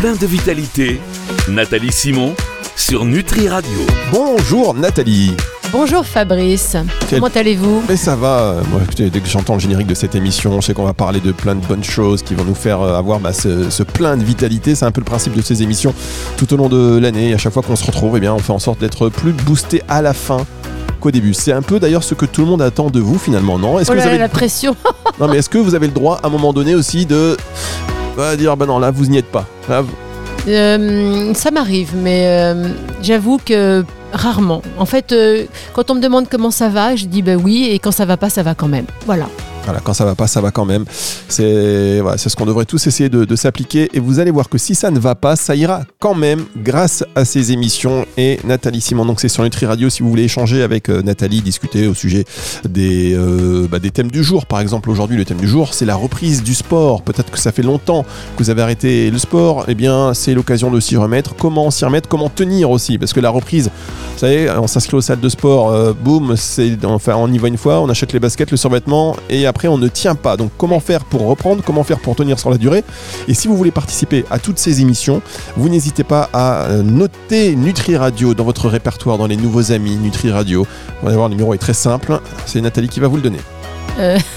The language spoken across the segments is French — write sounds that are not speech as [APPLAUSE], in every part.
plein de vitalité, Nathalie Simon sur Nutri Radio. Bonjour Nathalie. Bonjour Fabrice, comment allez-vous? Mais ça va, moi, écoutez, dès que j'entends le générique de cette émission, je sais qu'on va parler de plein de bonnes choses qui vont nous faire euh, avoir bah, ce, ce plein de vitalité. C'est un peu le principe de ces émissions tout au long de l'année. À chaque fois qu'on se retrouve, eh bien, on fait en sorte d'être plus boosté à la fin qu'au début. C'est un peu d'ailleurs ce que tout le monde attend de vous finalement, non? Est-ce oh que vous avez la pression Non, mais est-ce que vous avez le droit à un moment donné aussi de bah, dire bah non là vous n'y êtes pas. Euh, ça m'arrive, mais euh, j'avoue que rarement. En fait, euh, quand on me demande comment ça va, je dis bah oui, et quand ça va pas, ça va quand même. Voilà. Voilà, quand ça va pas, ça va quand même. C'est ce qu'on devrait tous essayer de, s'appliquer. Et vous allez voir que si ça ne va pas, ça ira quand même grâce à ces émissions. Et Nathalie Simon, donc c'est sur Nutri Radio. Si vous voulez échanger avec euh, Nathalie, discuter au sujet des, euh, bah, des thèmes du jour. Par exemple, aujourd'hui, le thème du jour, c'est la reprise du sport. Peut-être que ça fait longtemps que vous avez arrêté le sport. Eh bien, c'est l'occasion de s'y remettre. Comment s'y remettre? Comment tenir aussi? Parce que la reprise, vous savez, on s'inscrit aux salles de sport, euh, boum, enfin, on y va une fois, on achète les baskets, le survêtement et après on ne tient pas. Donc comment faire pour reprendre, comment faire pour tenir sur la durée Et si vous voulez participer à toutes ces émissions, vous n'hésitez pas à euh, noter Nutri Radio dans votre répertoire, dans les nouveaux amis Nutri Radio. Vous allez voir, le numéro est très simple, c'est Nathalie qui va vous le donner. Euh. [LAUGHS]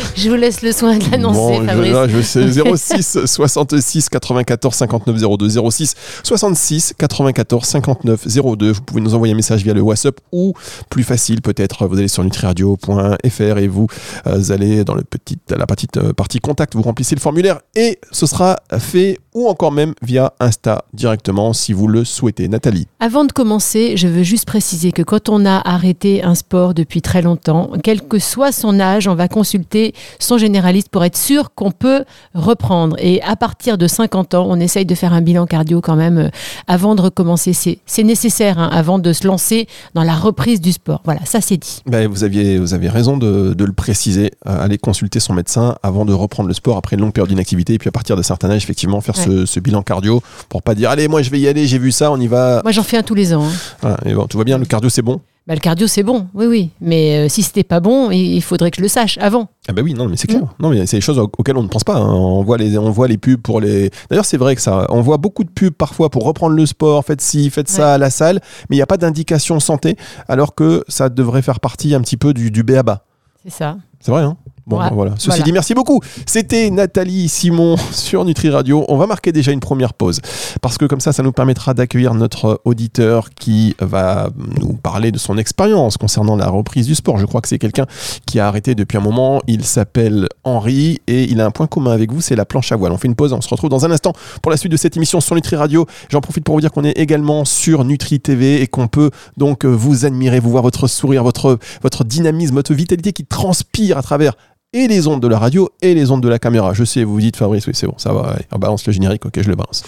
[LAUGHS] je vous laisse le soin de l'annoncer, Je, sais, 06 66 94 59 02. 06 66 94 59 02. Vous pouvez nous envoyer un message via le WhatsApp ou plus facile peut-être, vous allez sur nutriradio.fr et vous, euh, allez dans le petit, la petite euh, partie contact, vous remplissez le formulaire et ce sera fait ou encore même via Insta directement si vous le souhaitez. Nathalie. Avant de commencer, je veux juste préciser que quand on a arrêté un sport depuis très longtemps, quel que soit son âge, on va consulter son généraliste pour être sûr qu'on peut reprendre. Et à partir de 50 ans, on essaye de faire un bilan cardio quand même euh, avant de recommencer. C'est nécessaire hein, avant de se lancer dans la reprise du sport. Voilà, ça c'est dit. Ben, vous, aviez, vous avez raison de, le préciser. Euh, aller consulter son médecin avant de reprendre le sport après une longue période d'inactivité. Et puis à partir d'un certain âge, effectivement, faire ce, bilan cardio pour pas dire allez, moi je vais y aller, j'ai vu ça, on y va. Moi j'en fais un tous les ans. Hein. et bon, tout va bien, le cardio c'est bon? Bah, le cardio, c'est bon, oui, oui. Mais euh, si c'était pas bon, il faudrait que je le sache avant. Ah bah oui, non, mais c'est clair. Mm. Non, mais c'est des choses auxquelles on ne pense pas. Hein. On voit les, on voit les pubs pour les. D'ailleurs, c'est vrai que ça. On voit beaucoup de pubs parfois pour reprendre le sport. Faites ci, faites ça à la salle, mais il n'y a pas d'indication santé, alors que ça devrait faire partie un petit peu du, du BABA. C'est ça. C'est vrai, hein Bon, voilà. Ceci dit, merci beaucoup. C'était Nathalie Simon sur Nutri Radio. On va marquer déjà une première pause parce que comme ça, ça nous permettra d'accueillir notre auditeur qui va nous parler de son expérience concernant la reprise du sport. Je crois que c'est quelqu'un qui a arrêté depuis un moment. Il s'appelle Henri et il a un point commun avec vous, c'est la planche à voile. On fait une pause, on se retrouve dans un instant pour la suite de cette émission sur Nutri Radio. J'en profite pour vous dire qu'on est également sur Nutri TV et qu'on peut donc vous admirer, vous voir votre sourire, votre, votre dynamisme, votre vitalité qui transpire à travers et les ondes de la radio et les ondes de la caméra. Je sais, vous vous dites Fabrice, oui c'est bon, ça va, on balance le générique, ok je le balance.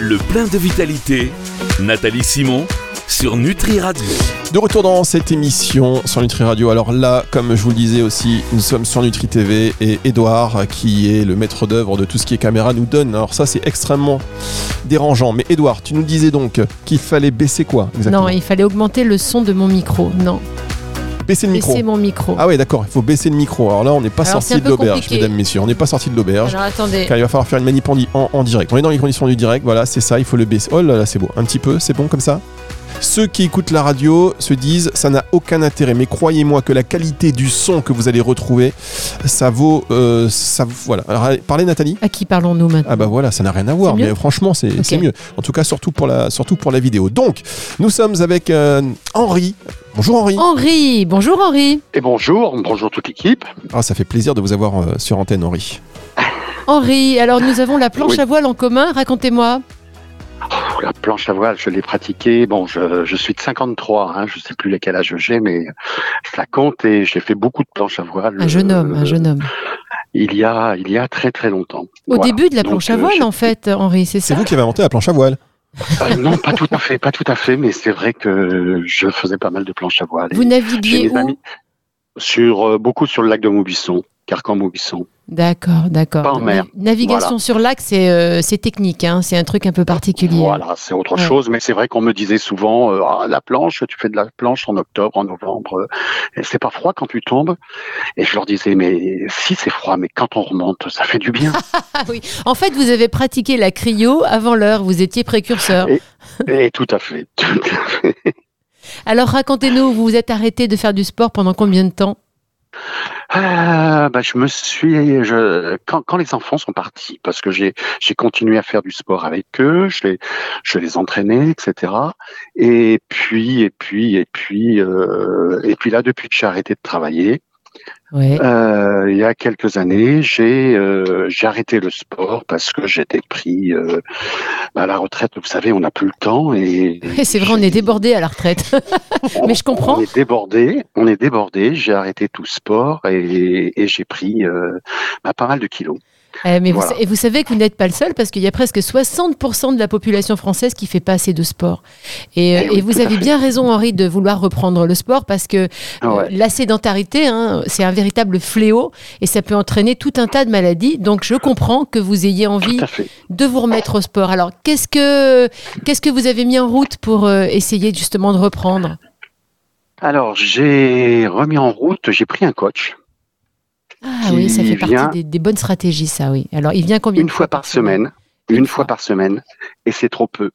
Le plein de vitalité, Nathalie Simon sur Nutri Radio. De retour dans cette émission sur Nutri Radio. Alors là, comme je vous le disais aussi, nous sommes sur Nutri TV et Edouard, qui est le maître d'œuvre de tout ce qui est caméra, nous donne. Alors ça, c'est extrêmement dérangeant. Mais Edouard, tu nous disais donc qu'il fallait baisser quoi exactement? Non, il fallait augmenter le son de mon micro. Non. Baisser le micro. Baisser mon micro. Ah oui, d'accord, il faut baisser le micro. Alors là, on n'est pas sorti de l'auberge, mesdames, messieurs. On n'est pas sorti de l'auberge. Alors attendez. Car il va falloir faire une manip en, en, direct. On est dans les conditions du direct, voilà, c'est ça, il faut le baisser. Oh là là, c'est beau. Un petit peu, c'est bon comme ça? Ceux qui écoutent la radio se disent ça n'a aucun intérêt, mais croyez-moi que la qualité du son que vous allez retrouver, ça vaut, euh, ça voilà. Alors, parlez Nathalie. À qui parlons-nous maintenant Ah bah voilà, ça n'a rien à voir, mais franchement c'est mieux. En tout cas surtout pour la surtout pour la vidéo. Donc nous sommes avec euh, Henri. Bonjour Henri. Henri, bonjour Henri. Et bonjour, bonjour toute l'équipe. Ah ça fait plaisir de vous avoir euh, sur antenne Henri. Henri, alors nous avons la planche à voile en commun, racontez-moi la planche à voile, je l'ai pratiquée. Bon, je, suis de 53, hein, je ne sais plus lesquels âge j'ai, mais ça compte et j'ai fait beaucoup de planches à voile. Un jeune homme, un jeune homme. Il y a, il y a très très longtemps. Au début de la planche à euh, voile, en fait, Henri, c'est ça C'est vous qui avez inventé la planche à voile euh, non, pas tout à fait, pas tout à fait, mais c'est vrai que je faisais pas mal de planches à voile. Vous naviguiez où sur euh, beaucoup sur le lac de Maubisson Carcan-Maubuisson. D'accord, d'accord. Pas en mer. Navigation Voilà. sur lac, c'est euh, technique, hein, c'est un truc un peu particulier. Voilà, c'est autre Ouais. chose, mais c'est vrai qu'on me disait souvent, euh, Ah, la planche, tu fais de la planche en octobre, en novembre, euh, c'est pas froid quand tu tombes. Et je leur disais, mais si c'est froid, mais quand on remonte, ça fait du bien. [LAUGHS] Ah oui. En fait, vous avez pratiqué la cryo avant l'heure, vous étiez précurseur. Et- et tout à fait, tout à fait. Alors racontez-nous, vous vous êtes arrêté de faire du sport pendant combien de temps? Ah, bah, je me suis, je, quand, quand les enfants sont partis, parce que j'ai, j'ai continué à faire du sport avec eux, je les, je les entraînais, etc. Et puis, et puis, et puis, euh, et puis là, depuis que j'ai arrêté de travailler, Ouais. euh, il y a quelques années, j'ai, euh, j'ai arrêté le sport parce que j'étais pris euh, à la retraite. Vous savez, on n'a plus le temps et. Et [LAUGHS] c'est vrai, on est débordé à la retraite. [LAUGHS] mais je comprends. On est débordé, on est débordé. J'ai arrêté tout sport et, et j'ai pris bah, pas mal de kilos. Eh, mais Voilà. et vous savez que vous n'êtes pas le seul parce qu'il y a presque 60% de la population française qui fait pas assez de sport. Et, euh, Eh oui, et vous avez bien raison, Henri, de vouloir reprendre le sport parce que Ah euh, ouais. la sédentarité, hein, c'est un véritable fléau et ça peut entraîner tout un tas de maladies. Donc je comprends que vous ayez envie de vous remettre au sport. Alors qu'est-ce que qu'est-ce que vous avez mis en route pour euh, essayer justement de reprendre? Alors, j'ai remis en route, j'ai pris un coach Ah oui, ça fait partie des, des bonnes stratégies, ça, oui. Alors il vient combien une de fois par semaine. Une fois. par semaine, et c'est trop peu.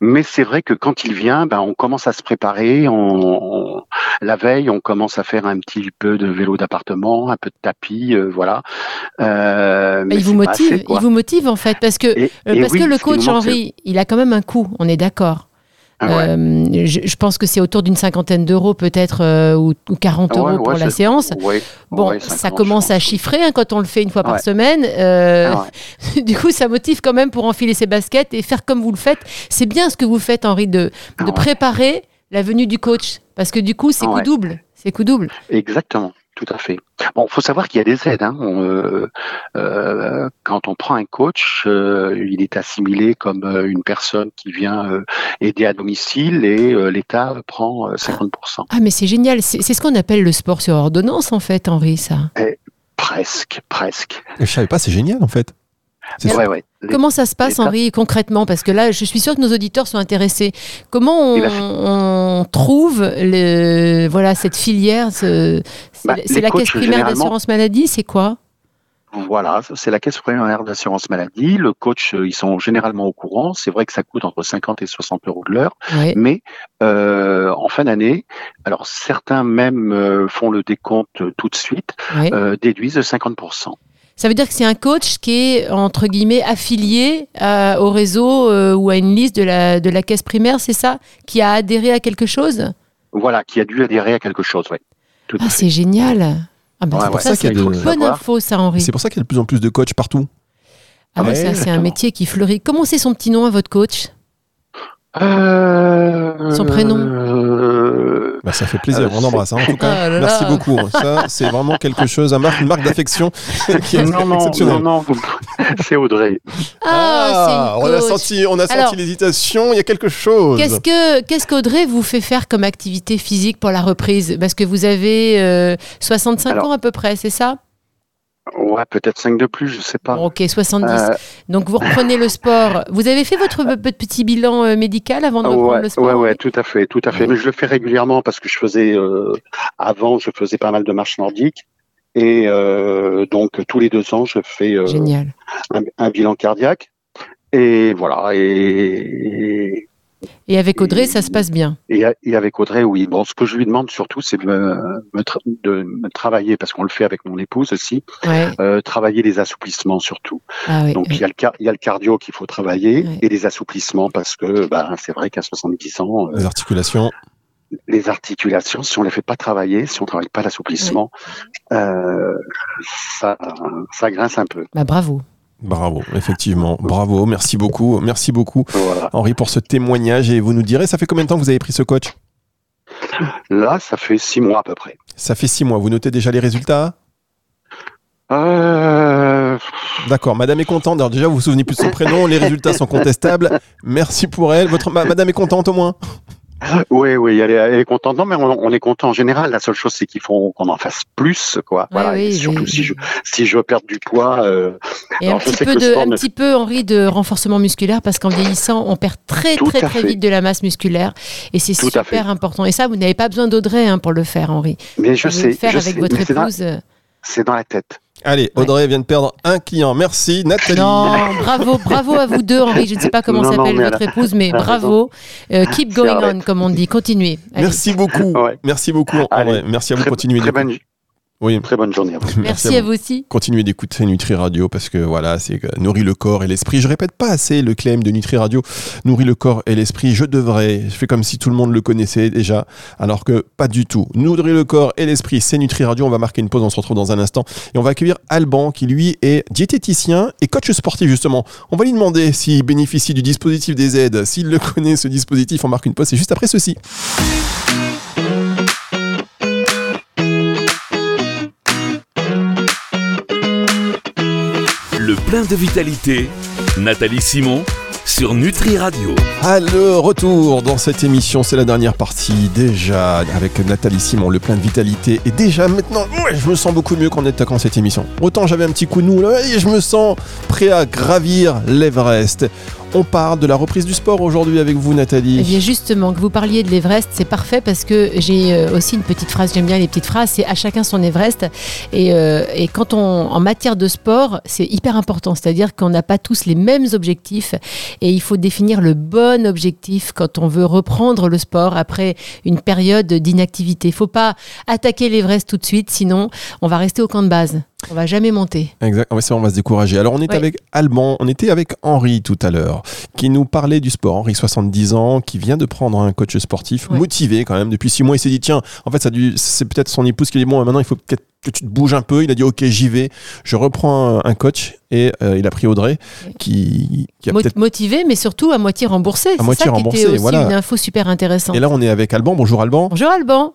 Mais c'est vrai que quand il vient, ben, on commence à se préparer. On, on- la veille, on commence à faire un petit peu de vélo d'appartement, un peu de tapis, euh, voilà. Euh, mais il vous motive, assez, quoi. il vous motive en fait, parce que Et- Euh, et parce oui, que le coach Henri, il a quand même un coût, on est d'accord. Ah ouais. Euh, je, je pense que c'est autour d'une cinquantaine d'euros peut-être euh, ou, ou 40 Ouais, euros pour la séance. Bon, ça 50, commence à chiffrer hein, quand on le fait une fois par semaine. Euh, Ah [LAUGHS] du coup, ça motive quand même pour enfiler ses baskets et faire comme vous le faites. C'est bien ce que vous faites, Henri, de, de Ah préparer la venue du coach. Parce que du coup, c'est Ah coup double. C'est coup double. Exactement, tout à fait. Bon, faut savoir qu'il y a des aides. Hein. On, euh, euh, quand on prend un coach, euh, il est assimilé comme euh, une personne qui vient euh, aider à domicile et euh, l'État prend euh, 50%. Ah, mais c'est génial. C'est c'est ce qu'on appelle le sport sur ordonnance, en fait, Henri, ça. Presque, presque. Je savais pas, c'est génial en fait. Ouais, ouais. Comment ça se passe, Henri, concrètement? Parce que là, je suis sûre que nos auditeurs sont intéressés. Comment on, Eh ben, on trouve le, voilà, cette filière ce- Bah, c'est la caisse primaire d'assurance maladie C'est quoi? Voilà, c'est la caisse primaire d'assurance maladie. Le coach, euh, ils sont généralement au courant. C'est vrai que ça coûte entre 50 et 60 euros de l'heure. Mais euh, en fin d'année, alors certains même euh, font le décompte tout de suite, euh, déduisent de 50%. Ça veut dire que c'est un coach qui est, entre guillemets, affilié à- au réseau euh, ou à une liste de la, de la caisse primaire, c'est ça? Qui a adhéré à quelque chose? Voilà, qui a dû adhérer à quelque chose, à Ah, c'est génial ah, bah, Ouais, c'est pour ouais, ça, qu'il y a une de- bonne savoir. info, ça, Henri. C'est pour ça qu'il y a de plus en plus de coachs partout. Ah, bah, Ouais, ça, c'est un métier qui fleurit. Comment c'est son petit nom à votre coach? Euh, Son prénom euh, Bah, ça fait plaisir, Euh, on embrasse hein, en tout cas. Ah là là. Merci beaucoup. Ça, c'est vraiment quelque chose, un marque, une marque d'affection qui est Non, non, exceptionnelle. non, non, c'est Audrey. Ah, c'est on a senti, on a senti l'hésitation. Il y a quelque chose. Qu'est-ce que qu'est-ce qu'Audrey vous fait faire comme activité physique pour la reprise? Parce que vous avez euh, 65 Alors. ans à peu près, c'est ça? Ouais, peut-être 5 de plus, je sais pas. Ok, 70. Euh, Donc vous reprenez le sport. Vous avez fait votre pe- petit bilan euh, médical avant de reprendre Ouais, le sport? ouais, ouais, tout à fait, tout à fait. Mais je le fais régulièrement parce que je faisais euh, avant, je faisais pas mal de marches nordiques et euh, donc tous les deux ans, je fais euh, un, un bilan cardiaque et voilà. Et, Et avec Audrey, ça se passe bien. et, et avec Audrey, oui. Bon, ce que je lui demande surtout, c'est de me, me tra- de me travailler parce qu'on le fait avec mon épouse aussi, Ouais. euh, travailler les assouplissements surtout. Ah oui. Donc il y a le car- il y a le cardio qu'il faut travailler et les assouplissements parce que bah, c'est vrai qu'à 70 ans. euh, Les articulations. les articulations, si on les fait pas travailler, si on travaille pas l'assouplissement, euh, ça, ça grince un peu. Bah, bravo. Bravo, effectivement. Bravo. Merci beaucoup. Merci beaucoup, Voilà. Henri, pour ce témoignage. Et vous nous direz, ça fait combien de temps que vous avez pris ce coach? Là, ça fait six mois à peu près. Ça fait six mois. Vous notez déjà les résultats? Euh, D'accord. Madame est contente. Alors déjà, vous vous souvenez plus de son prénom. Les résultats sont contestables. Merci pour elle. Votre ma- Madame est contente au moins? Oui, oui, elle est, elle est contente. Non, mais on, on est content en général. La seule chose, c'est qu'il faut qu'on en fasse plus, quoi. Ouais, oui, surtout oui. si je si je veux perdre du poids. euh, Et alors, un petit, peu de, sport un petit peu, Henri, de renforcement musculaire parce qu'en vieillissant, on perd très Tout très très fait. vite de la masse musculaire et c'est super important. Et ça, vous n'avez pas besoin d'Audrey hein, pour le faire, Henri. Mais je sais, le faire je avec sais, votre épouse. c'est dans la tête. Allez, Ouais. Audrey vient de perdre un client. Merci, Nathalie. Non, bravo, bravo à vous deux, Henri. Je ne sais pas comment s'appelle votre épouse, mais bravo. Euh, keep going on, comme on dit. Continuez. Allez. Merci beaucoup. Ouais. Merci beaucoup. Allez, vrai. Merci à vous. Très, Continuez très d'écouter. bonne, Oui. très bonne journée à vous. Merci à vous aussi. Continuez d'écouter Nutri Radio parce que voilà, c'est nourrit le corps et l'esprit. Je répète pas assez le claim de Nutri Radio, nourrit le corps et l'esprit. Je devrais, je fais comme si tout le monde le connaissait déjà, alors que pas du tout. Nourrit le corps et l'esprit, c'est Nutri Radio. On va marquer une pause, on se retrouve dans un instant et on va accueillir Alban qui lui est diététicien et coach sportif justement. On va lui demander s'il bénéficie du dispositif des aides, s'il le connaît ce dispositif. On marque une pause, c'est juste après ceci. Plein de vitalité, Nathalie Simon sur Nutri Radio. À retour dans cette émission, c'est la dernière partie déjà avec Nathalie Simon, le plein de vitalité. Et déjà maintenant, je me sens beaucoup mieux qu'en attaquant cette émission. Autant j'avais un petit coup de mou, là, et je me sens prêt à gravir l'Everest. On parle de la reprise du sport aujourd'hui avec vous, Eh Nathalie. bien justement, que vous parliez de l'Everest, c'est parfait parce que j'ai euh, aussi une petite phrase, j'aime bien les petites phrases, c'est à chacun son Everest. Et, euh, et quand on, en matière de sport, c'est hyper important, c'est-à-dire qu'on n'a pas tous les mêmes objectifs et il faut définir le bon objectif quand on veut reprendre le sport après une période d'inactivité. Il faut pas attaquer l'Everest tout de suite, sinon on va rester au camp de base. On va jamais monter. Exact, ouais, on va se décourager. Alors on est Ouais. avec Alban, on était avec Henri tout à l'heure, qui nous parlait du sport. Henri, 70 ans, qui vient de prendre un coach sportif, Ouais. motivé quand même. Depuis six mois, il s'est dit, tiens, en fait, ça c'est peut-être son épouse qui dit, bon, maintenant, il faut peut-être que tu te bouges un peu. Il a dit, ok, j'y vais. Je reprends un, coach et euh, il a pris Audrey, qui, qui a motivé, mais surtout à moitié remboursé. C'est moitié ça qui remboursé, était aussi voilà. une info super intéressante. Et là, on est avec Alban. Bonjour Alban. Bonjour Alban.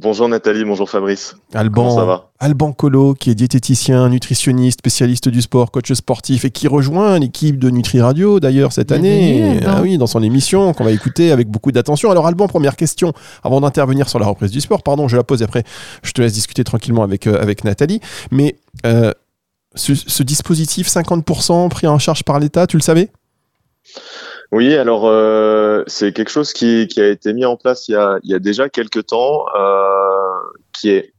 Bonjour Nathalie, bonjour Fabrice. Alban, Comment ça va? Alban Colo, qui est diététicien, nutritionniste, spécialiste du sport, coach sportif et qui rejoint l'équipe de Nutri Radio d'ailleurs cette année. Ah oui, dans son émission qu'on va écouter avec beaucoup d'attention. Alors Alban, première question avant d'intervenir sur la reprise du sport. Pardon, je la pose et après je te laisse discuter tranquillement avec, euh, avec Nathalie. Mais euh, ce, ce dispositif 50% pris en charge par l'État, tu le savais? Oui, alors euh, c'est quelque chose qui, qui a été mis en place il y a, il y a déjà quelques temps, euh, qui est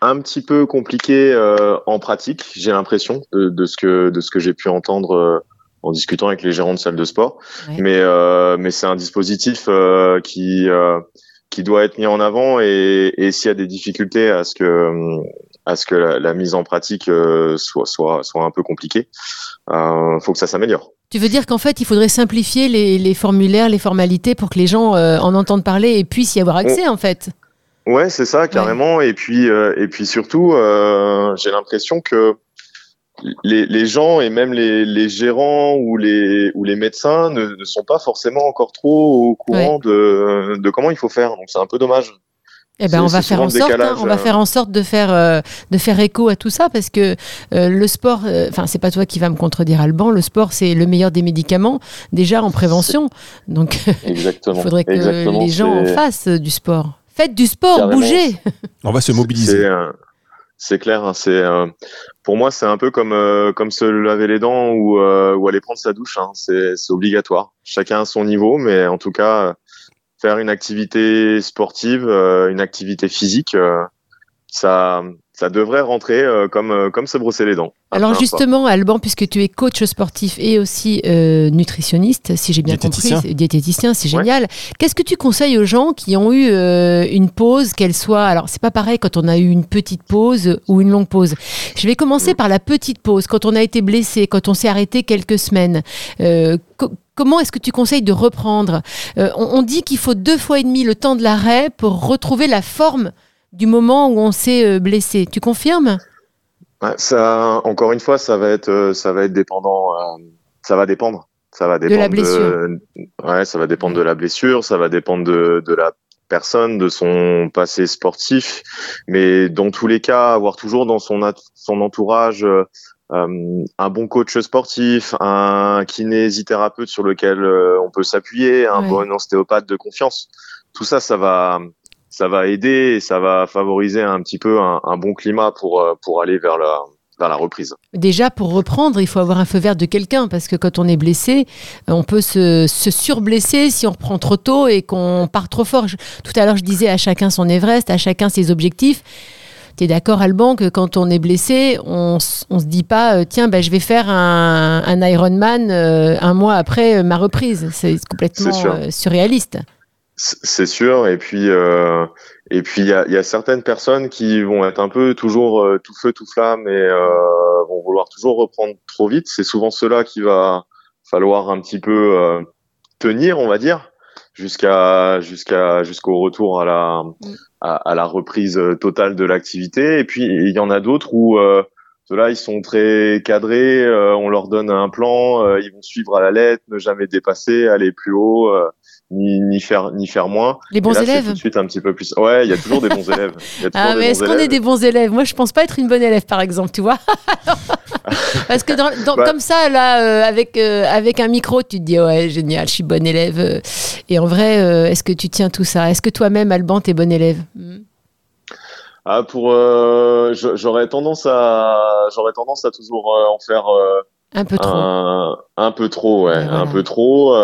un petit peu compliqué euh, en pratique, j'ai l'impression, de, de ce que de ce que j'ai pu entendre euh, en discutant avec les gérants de salles de sport. Ouais. Mais euh, mais c'est un dispositif euh, qui euh, qui doit être mis en avant et, et s'il y a des difficultés à ce que à ce que la, la mise en pratique euh, soit soit soit un peu compliquée, euh, faut que ça s'améliore. Tu veux dire qu'en fait, il faudrait simplifier les, les formulaires, les formalités pour que les gens euh, en entendent parler et puissent y avoir accès, en fait? Ouais, c'est ça carrément. Et puis et puis surtout, j'ai l'impression que les, les gens et même les, les gérants ou les ou les médecins ne, ne sont pas forcément encore trop au courant de, de comment il faut faire. Donc c'est un peu dommage. Eh ben, C'est- on va faire en sorte, hein, on va faire en sorte de faire euh, de faire écho à tout ça parce que euh, le sport, euh, enfin c'est pas toi qui va me contredire Alban, le sport c'est le meilleur des médicaments déjà en prévention, donc [LAUGHS] Exactement. il faudrait que Exactement, les gens en fassent euh, du sport. Faites du sport, Carrément. bougez. [LAUGHS] On va se mobiliser. C'est euh, c'est clair. hein, c'est euh, pour moi c'est un peu comme euh, comme se laver les dents ou euh, ou aller prendre sa douche. Hein, c'est c'est obligatoire. Chacun à son niveau, mais en tout cas euh, faire une activité sportive, euh, une activité physique, euh, ça ça devrait rentrer euh, comme euh, comme se brosser les dents. Alors justement, Alban, puisque tu es coach sportif et aussi euh, nutritionniste, si j'ai bien Diététicien. compris, diététicien, c'est Ouais. génial. Qu'est-ce que tu conseilles aux gens qui ont eu euh, une pause, qu'elle soit, alors c'est pas pareil quand on a eu une petite pause ou une longue pause. Je vais commencer Mm. par la petite pause, quand on a été blessé, quand on s'est arrêté quelques semaines. Euh, co- Comment est-ce que tu conseilles de reprendre? Euh, on, on dit qu'il faut deux fois et demi le temps de l'arrêt pour retrouver la forme du moment où on s'est euh, blessé. Tu confirmes? Ça, encore une fois, ça va être, euh, ça va être dépendant. euh, ça va dépendre. Ça va dépendre la blessure. ouais, ça va dépendre de la blessure. Ça va dépendre de, de la personne, de son passé sportif. Mais dans tous les cas, avoir toujours dans son son entourage euh, un bon coach sportif, un kinésithérapeute sur lequel on peut s'appuyer, un bon ostéopathe de confiance. Tout ça, ça va, ça va aider et ça va favoriser un petit peu un, un bon climat pour pour aller vers la la reprise. Déjà, pour reprendre, il faut avoir un feu vert de quelqu'un parce que quand on est blessé, euh, on peut se, surblesser si on reprend trop tôt et qu'on part trop fort. tout à l'heure, je disais à chacun son Everest, à chacun ses objectifs. Tu es d'accord, Alban, que quand on est blessé, on, ne se dit pas, euh, tiens, bah, je vais faire un, un Ironman euh, un mois après ma reprise. C'est complètement surréaliste. C'est sûr. Et puis, euh, et puis il y a, y a, certaines personnes qui vont être un peu toujours euh, tout feu tout flamme et euh, vont vouloir toujours reprendre trop vite. C'est souvent cela qui va falloir un petit peu euh, tenir, on va dire, jusqu'à jusqu'à jusqu'au retour à la mm. à, à, la reprise totale de l'activité. Et puis il y en a d'autres où ceux-là, ils sont très cadrés. on leur donne un plan, ils vont suivre à la lettre, ne jamais dépasser, aller plus haut ni, ni faire ni faire moins. Les bons élèves. Tout de suite un petit peu plus. Ouais, il y a toujours des bons [LAUGHS] élèves. ah mais est-ce qu'on est des bons élèves? Moi, je pense pas être une bonne élève, par exemple, tu vois. [LAUGHS] Parce que dans, bah. comme ça, là, euh, avec euh, avec un micro, tu te dis ouais, génial, je suis bonne élève. Et en vrai, euh, est-ce que tu tiens tout ça? Est-ce que toi-même, Alban, t'es bonne élève? Hmm. Ah, pour j'aurais tendance à j'aurais tendance à toujours en faire un peu trop. Un, peu trop, ouais, un peu trop.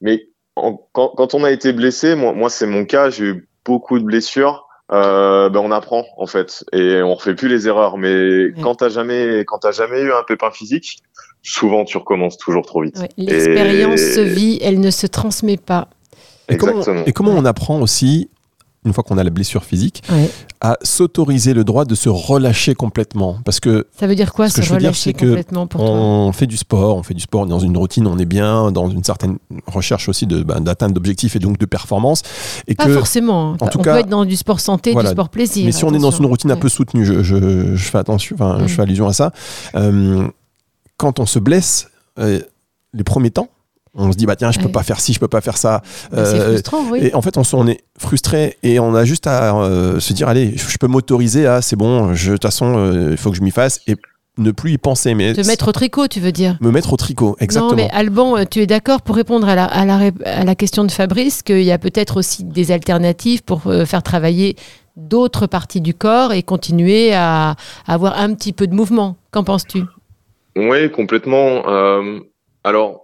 mais quand, on a été blessé, moi, moi c'est mon cas, j'ai eu beaucoup de blessures. Euh, ben on apprend en fait et on refait plus les erreurs. Mais quand t'as jamais, quand t'as jamais eu un pépin physique, souvent tu recommences toujours trop vite. L'expérience se vit, elle ne se transmet pas. et comment on apprend aussi une fois qu'on a la blessure physique, à s'autoriser le droit de se relâcher complètement. Parce que ça veut dire quoi se relâcher complètement pour On fait du sport, on fait du sport dans une routine, on est bien dans une certaine recherche aussi de ben, d'atteinte d'objectifs et donc de performance. Et Pas forcément. En tout on cas, peut être dans du sport santé, du sport plaisir. Mais si on est dans une routine un peu soutenue, je, je, fais attention, enfin, je fais allusion à ça. Euh, quand on se blesse, euh, les premiers temps, on se dit bah tiens je peux pas faire ci je peux pas faire ça. C'est euh, frustrant oui. et en fait on, on est frustré et on a juste à euh, se dire allez je peux m'autoriser à c'est bon de toute façon euh, il faut que je m'y fasse et ne plus y penser mais te mettre au tricot tu veux dire. me mettre au tricot exactement. non mais Alban tu es d'accord pour répondre à la, à la, à la question de Fabrice qu'il y a peut-être aussi des alternatives pour faire travailler d'autres parties du corps et continuer à, à avoir un petit peu de mouvement. Qu'en penses-tu? Oui complètement. Alors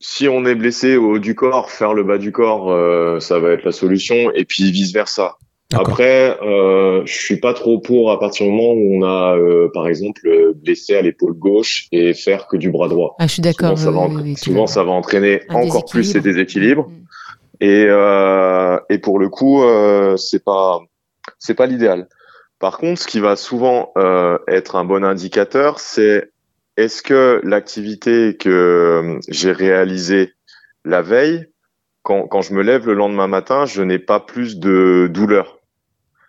si on est blessé au haut du corps, faire le bas du corps, euh, ça va être la solution, et puis vice versa. Après, euh, je suis pas trop pour à partir du moment où on a, euh, par exemple, blessé à l'épaule gauche et faire que du bras droit. Ah, je suis d'accord. Souvent, ça, va entraîner encore plus ces déséquilibres. Mm. Et, euh, et pour le coup, euh, c'est pas, c'est pas l'idéal. Par contre, ce qui va souvent euh, être un bon indicateur, c'est est-ce que l'activité que euh, j'ai réalisée la veille, quand, quand, je me lève le lendemain matin, je n'ai pas plus de douleur.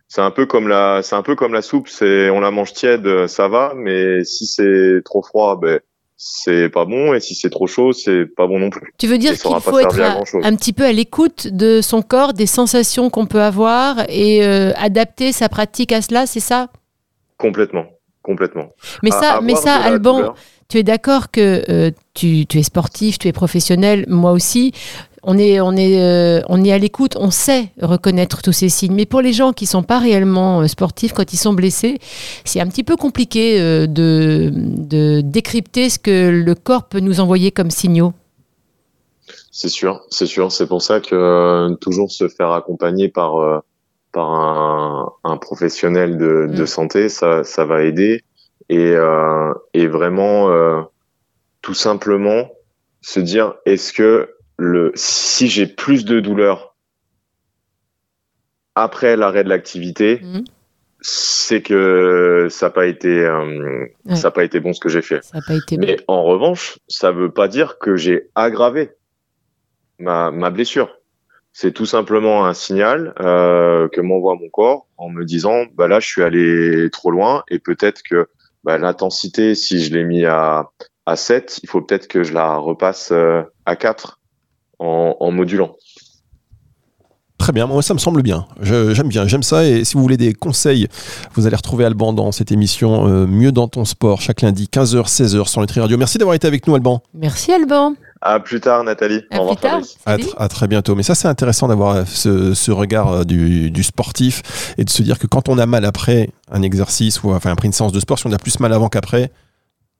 C'est un peu comme la, c'est un peu comme la soupe. C'est, on la mange tiède, ça va, mais si c'est trop froid, ben c'est pas bon, et si c'est trop chaud, c'est pas bon non plus. Tu veux dire qu'il faut être un petit peu à l'écoute de son corps, des sensations qu'on peut avoir, et euh, adapter sa pratique à cela, c'est ça? Complètement complètement. Mais ça, mais ça Alban, tu es d'accord que euh, tu, es sportif, tu es professionnel, moi aussi. On est, on est, euh, on est à l'écoute, on sait reconnaître tous ces signes. Mais pour les gens qui sont pas réellement euh, sportifs, quand ils sont blessés, c'est un petit peu compliqué de, de décrypter ce que le corps peut nous envoyer comme signaux. C'est sûr, c'est sûr. C'est pour ça que toujours se faire accompagner par par un, professionnel de, mm. santé, ça, ça va aider. Et, euh, et vraiment, euh, tout simplement, se dire, est-ce que le, si j'ai plus de douleur après l'arrêt de l'activité, mm. c'est que ça n'a pas été, euh, ça pas été bon ce que j'ai fait. Mais en revanche, ça veut pas dire que j'ai aggravé ma, ma blessure c'est tout simplement un signal euh, que m'envoie mon corps en me disant bah là je suis allé trop loin et peut-être que bah, l'intensité si je l'ai mis à à 7, il faut peut-être que je la repasse euh, à 4 en, en modulant. Très bien, moi ça me semble bien. Je- J'aime bien, j'aime ça. Et si vous voulez des conseils, vous allez retrouver Alban dans cette émission euh, Mieux dans ton sport, chaque lundi, 15h, 16h sur Nutri Radio. Merci d'avoir été avec nous, Alban. Merci Alban. À plus tard, Nathalie. À Au revoir, plus tard. Tr- à très bientôt. Mais ça, c'est intéressant d'avoir euh, ce, ce regard euh, du, du sportif et de se dire que quand on a mal après un exercice ou enfin après une séance de sport, si on a plus mal avant qu'après,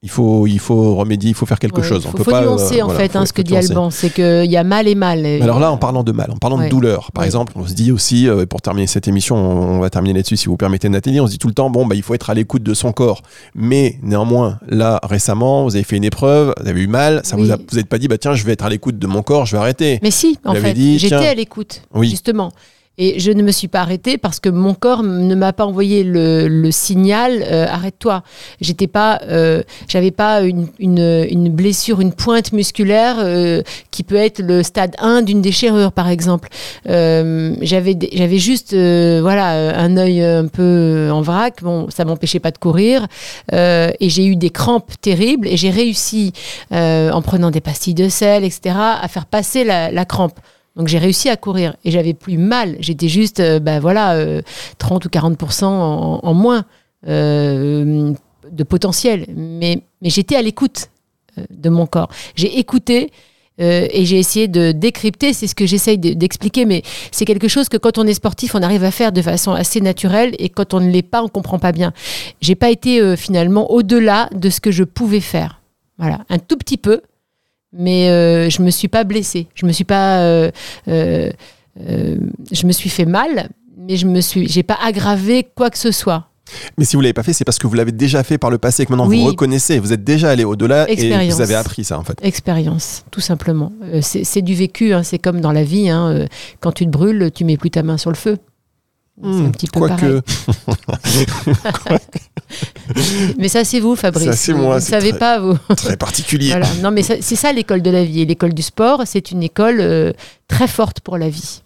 il faut, il faut remédier, il faut faire quelque Ouais, chose. Il on faut, peut faut pas, euh, nuancer en voilà, fait faut- hein, ce que dit nuancer. Alban, c'est qu'il y a mal et mal. Et- Alors là, en parlant de mal, en parlant de douleur, par Ouais. exemple, on se dit aussi, euh, pour terminer cette émission, on va terminer là-dessus si vous permettez Nathalie, on se dit tout le temps, bon, bah, il faut être à l'écoute de son corps. Mais néanmoins, là, récemment, vous avez fait une épreuve, vous avez eu mal, ça Oui. vous a, vous n'êtes pas dit, bah tiens, je vais être à l'écoute de mon corps, je vais arrêter. Mais si, en Vous fait, j'étais à l'écoute, Oui. justement. Et je ne me suis pas arrêtée parce que mon corps ne m'a pas envoyé le, le signal euh, arrête-toi. J'étais pas, euh, j'avais pas une, une, une blessure, une pointe musculaire euh, qui peut être le stade 1 d'une déchirure, par exemple. Euh, j'avais, j'avais juste, euh, voilà, un œil un peu en vrac. Bon, ça m'empêchait pas de courir. Euh, et j'ai eu des crampes terribles et j'ai réussi, en prenant des pastilles de sel, etc., à faire passer la, la crampe. Donc j'ai réussi à courir et j'avais plus mal. J'étais juste, euh, ben voilà, euh, 30 ou 40% en, en moins euh, de potentiel. Mais, mais j'étais à l'écoute euh, de mon corps. J'ai écouté euh, et j'ai essayé de décrypter. C'est ce que j'essaye de- d'expliquer. Mais c'est quelque chose que quand on est sportif, on arrive à faire de façon assez naturelle et quand on ne l'est pas, on comprend pas bien. J'ai pas été euh, finalement au-delà de ce que je pouvais faire. Voilà, un tout petit peu, mais euh, je me suis pas blessée. Je me suis pas, euh, euh, euh, je me suis fait mal, mais je me suis, j'ai pas aggravé quoi que ce soit. Mais si vous l'avez pas fait, c'est parce que vous l'avez déjà fait par le passé et que maintenant Oui. vous reconnaissez, vous êtes déjà allé au-delà et vous avez appris ça en fait. Expérience, tout simplement. C'est du vécu. hein. C'est comme dans la vie. hein. Quand tu te brûles, tu mets plus ta main sur le feu. C'est un petit peu pareil. Quoique, [LAUGHS] Mais ça, c'est vous, Fabrice. Ça, c'est moi, Vous ne savez très- pas, vous. très particulier. Voilà. Non, mais c'est ça l'école de la vie. Et l'école du sport, c'est une école euh, très forte pour la vie.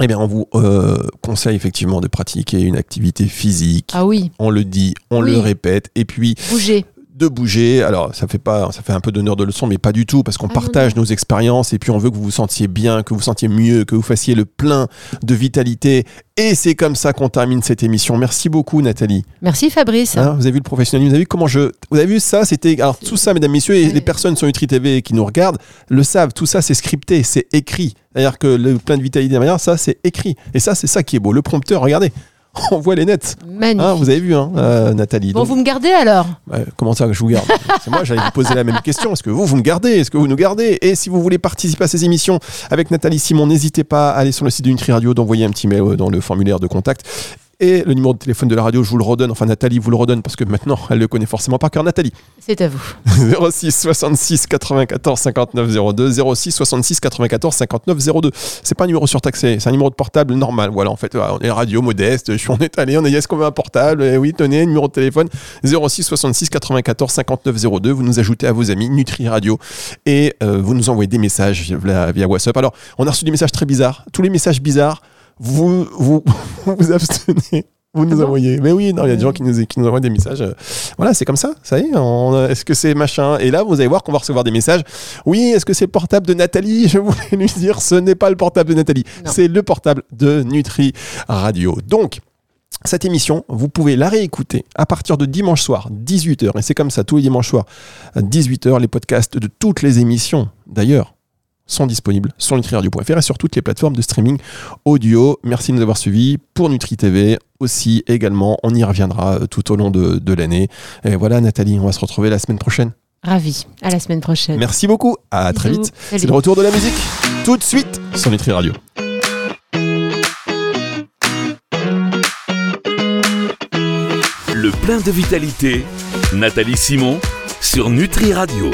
Eh bien, on vous euh, conseille effectivement de pratiquer une activité physique. Ah oui, On le dit, on Oui. le répète, et puis bouger. De bouger. Alors, ça fait pas, ça fait un peu d'honneur de leçon, mais pas du tout, parce qu'on Ah non, partage nos expériences et puis on veut que vous vous sentiez bien, que vous vous sentiez mieux, que vous fassiez le plein de vitalité. Et c'est comme ça qu'on termine cette émission. Merci beaucoup, Nathalie. Merci, Fabrice. Hein, vous avez vu le professionnalisme, vous avez vu comment je. Vous avez vu ça C'était. Alors, tout ça, mesdames, messieurs, et les personnes sur Nutri TV qui nous regardent le savent. Tout ça, c'est scripté, c'est écrit. C'est-à-dire que le plein de vitalité derrière, ça, c'est écrit. Et ça, c'est ça qui est beau. Le prompteur, regardez. [LAUGHS] On voit les nets. Hein, vous avez vu, hein, euh, Nathalie. bon, Donc, vous me gardez alors? Ouais, comment ça que je vous garde? C'est moi, j'allais vous poser la même question. Est-ce que vous, vous me gardez? Est-ce que vous nous gardez? Et si vous voulez participer à ces émissions avec Nathalie Simon, n'hésitez pas à aller sur le site de Nutri Radio, d'envoyer un petit mail euh, dans le formulaire de contact. Et le numéro de téléphone de la radio, je vous le redonne. Enfin, Nathalie vous le redonne parce que maintenant, elle le connaît forcément par cœur. Nathalie, C'est à vous. 06 66 94 59 02, 06 66 94 59 02. C'est pas un numéro surtaxé, c'est un numéro de portable normal. Voilà, en fait, voilà, on est radio modeste. Je suis on est allé, on a dit est-ce qu'on veut un portable? Et Oui, tenez, numéro de téléphone 06 66 94 59 02. Vous nous ajoutez à vos amis Nutri Radio et euh, vous nous envoyez des messages via, via WhatsApp. Alors, on a reçu des messages très bizarres. Tous les messages bizarres, vous [LAUGHS] vous, vous abstenez. Vous nous Ah envoyez. Mais oui, non, il y a des gens qui nous, qui nous envoient des messages. euh, Voilà, c'est comme ça. Ça y est. Est-ce que c'est machin? Et là, vous allez voir qu'on va recevoir des messages. Oui, est-ce que c'est le portable de Nathalie? [LAUGHS] Je voulais lui dire, ce n'est pas le portable de Nathalie. C'est le portable de Nutri Radio. Donc, cette émission, vous pouvez la réécouter à partir de dimanche soir, 18h. Et c'est comme ça, tous les dimanches soirs, à 18h, les podcasts de toutes les émissions, d'ailleurs, sont disponibles sur nutriradio.fr et sur toutes les plateformes de streaming audio. Merci de nous avoir suivis pour Nutri TV aussi également. On y reviendra euh, tout au long de, de l'année. Et voilà, Nathalie, on va se retrouver la semaine prochaine. Ravi. À la semaine prochaine. Merci beaucoup. À très vite. Salut. C'est le retour de la musique tout de suite sur Nutri Radio. Le plein de vitalité, Nathalie Simon sur Nutri Radio.